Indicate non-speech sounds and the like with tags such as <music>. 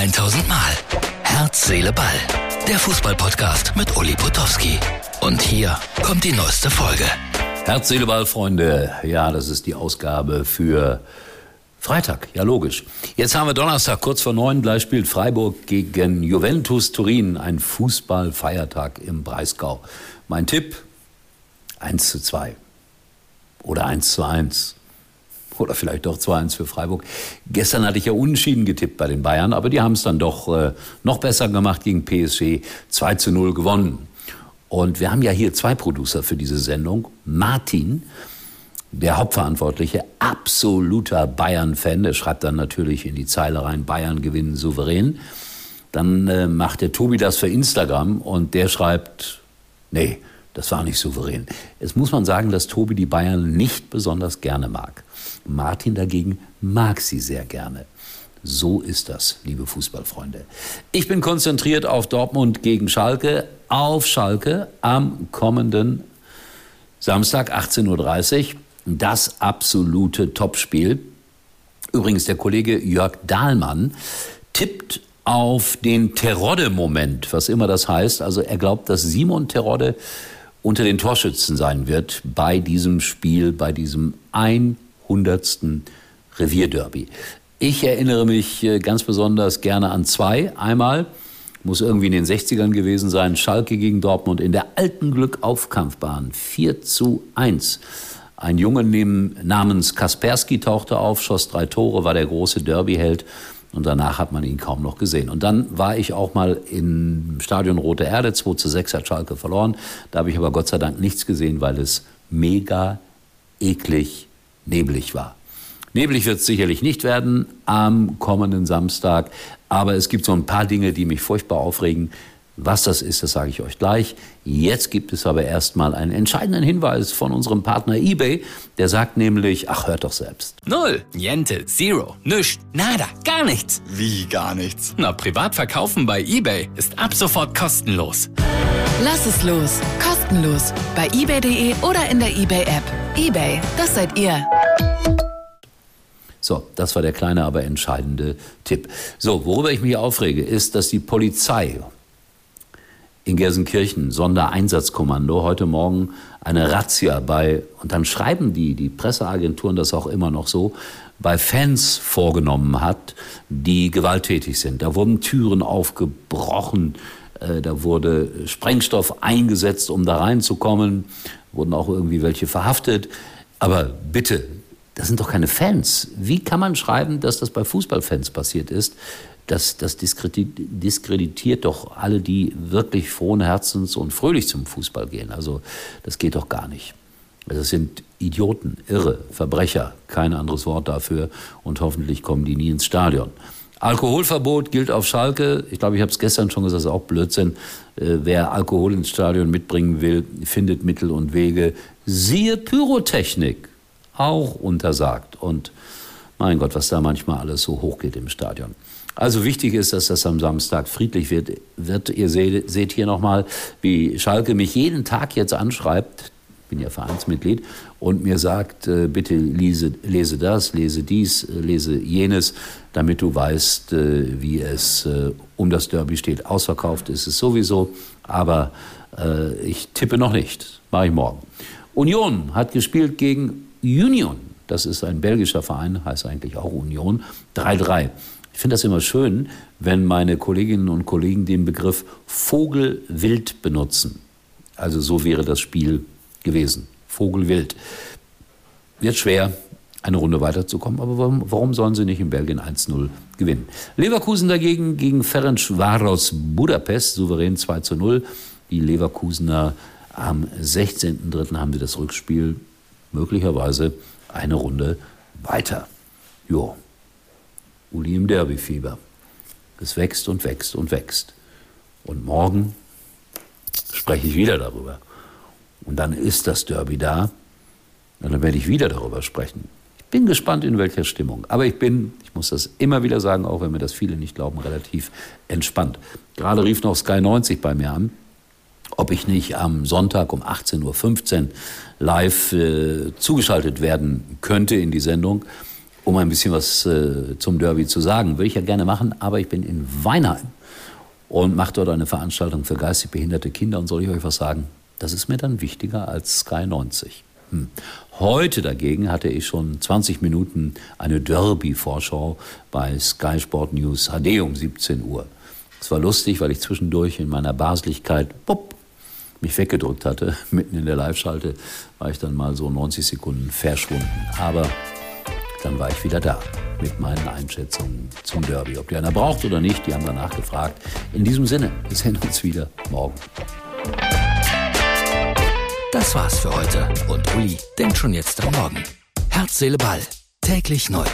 1000 Mal. Herz, Seele, Ball. Der Fußballpodcast mit Uli Potowski. Und hier kommt die neueste Folge. Herz, Seele, Ball, Freunde. Ja, das ist die Ausgabe für Freitag, ja logisch. Jetzt haben wir Donnerstag, kurz vor neun. Gleich spielt Freiburg gegen Juventus Turin. Ein Fußballfeiertag im Breisgau. Mein Tipp, 1 zu 2 oder 1 zu 1 oder vielleicht doch 2-1 für Freiburg. Gestern hatte ich ja unentschieden getippt bei den Bayern, aber die haben es dann doch äh, noch besser gemacht gegen PSG. 2 zu 0 gewonnen. Und wir haben ja hier zwei Producer für diese Sendung. Martin, der Hauptverantwortliche, absoluter Bayern-Fan. Der schreibt dann natürlich in die Zeile rein, Bayern gewinnen souverän. Dann äh, macht der Tobi das für Instagram und der schreibt, nee, das war nicht souverän. Jetzt muss man sagen, dass Tobi die Bayern nicht besonders gerne mag. Martin dagegen mag sie sehr gerne. So ist das, liebe Fußballfreunde. Ich bin konzentriert auf Dortmund gegen Schalke, auf Schalke am kommenden Samstag 18.30 Uhr. Das absolute Topspiel. Übrigens, der Kollege Jörg Dahlmann tippt auf den Terodde-Moment, was immer das heißt. Also er glaubt, dass Simon Terodde unter den Torschützen sein wird bei diesem Spiel, bei diesem 100. Revierderby. Ich erinnere mich äh, ganz besonders gerne an zwei. Einmal muss irgendwie in den 60ern gewesen sein, Schalke gegen Dortmund in der alten Glückaufkampfbahn 4 zu 1. Ein Junge namens Kaspersky tauchte auf, schoss drei Tore, war der große Derbyheld und danach hat man ihn kaum noch gesehen. Und dann war ich auch mal im Stadion Rote Erde, 2 zu 6 hat Schalke verloren. Da habe ich aber Gott sei Dank nichts gesehen, weil es mega eklig neblig war. Neblig wird es sicherlich nicht werden am kommenden Samstag, aber es gibt so ein paar Dinge, die mich furchtbar aufregen. Was das ist, das sage ich euch gleich. Jetzt gibt es aber erstmal einen entscheidenden Hinweis von unserem Partner eBay. Der sagt nämlich, ach, hört doch selbst. Null, Niente, Zero, Nüscht, Nada, gar nichts. Wie gar nichts? Na, privat verkaufen bei eBay ist ab sofort kostenlos. Lass es los, kostenlos. Bei ebay.de oder in der eBay-App. eBay, das seid ihr. So, das war der kleine, aber entscheidende Tipp. So, worüber ich mich aufrege, ist, dass die Polizei in Gelsenkirchen, Sondereinsatzkommando, heute Morgen eine Razzia bei, und dann schreiben die, die Presseagenturen das auch immer noch so, bei Fans vorgenommen hat, die gewalttätig sind. Da wurden Türen aufgebrochen, äh, da wurde Sprengstoff eingesetzt, um da reinzukommen, wurden auch irgendwie welche verhaftet. Aber bitte, das sind doch keine Fans. Wie kann man schreiben, dass das bei Fußballfans passiert ist? Das, das diskreditiert doch alle, die wirklich frohen Herzens und fröhlich zum Fußball gehen. Also das geht doch gar nicht. Das sind Idioten, Irre, Verbrecher, kein anderes Wort dafür und hoffentlich kommen die nie ins Stadion. Alkoholverbot gilt auf Schalke. Ich glaube, ich habe es gestern schon gesagt, das ist auch Blödsinn. Äh, wer Alkohol ins Stadion mitbringen will, findet Mittel und Wege. Siehe Pyrotechnik, auch untersagt. Und mein Gott, was da manchmal alles so hochgeht im Stadion. Also wichtig ist, dass das am Samstag friedlich wird. wird. Ihr seht, seht hier nochmal, wie Schalke mich jeden Tag jetzt anschreibt, bin ja Vereinsmitglied, und mir sagt, äh, bitte lese, lese das, lese dies, äh, lese jenes, damit du weißt, äh, wie es um das Derby steht. Ausverkauft ist es sowieso, aber ich tippe noch nicht, mache ich morgen. Union hat gespielt gegen Union. Das ist ein belgischer Verein, heißt eigentlich auch Union. 3-3. Ich finde das immer schön, wenn meine Kolleginnen und Kollegen den Begriff Vogelwild benutzen. Also so wäre das Spiel gewesen. Vogelwild. Wird schwer, eine Runde weiterzukommen, aber warum, warum sollen sie nicht in Belgien 1-0 gewinnen? Leverkusen dagegen gegen Ferencvaros Budapest, souverän 2-0. Die Leverkusener am 16.03. haben sie das Rückspiel möglicherweise eine Runde weiter. Jo, Uli im Derbyfieber. Es wächst und wächst und wächst. Und morgen spreche ich wieder darüber. Und dann ist das Derby da. Und dann werde ich wieder darüber sprechen. Ich bin gespannt, in welcher Stimmung. Aber ich bin, ich muss das immer wieder sagen, auch wenn mir das viele nicht glauben, relativ entspannt. Gerade rief noch Sky 90 bei mir an, ob ich nicht am Sonntag um 18.15 Uhr live äh, zugeschaltet werden könnte in die Sendung um ein bisschen was äh, zum Derby zu sagen. Würde ich ja gerne machen, aber ich bin in Weinheim und mache dort eine Veranstaltung für geistig behinderte Kinder. Und soll ich euch was sagen? Das ist mir dann wichtiger als Sky 90. Hm. Heute dagegen hatte ich schon 20 Minuten eine Derby-Vorschau bei Sky Sport News HD um 17 Uhr. Es war lustig, weil ich zwischendurch in meiner Baslichkeit pop, mich weggedrückt hatte. <laughs> Mitten in der Live-Schalte war ich dann mal so 90 Sekunden verschwunden. Aber dann war ich wieder da mit meinen Einschätzungen zum Derby. Ob die einer braucht oder nicht, die haben danach gefragt. In diesem Sinne, wir sehen uns wieder morgen. Das war's für heute und Uli denkt schon jetzt am Morgen. Herz, Seele, Ball. Täglich neu.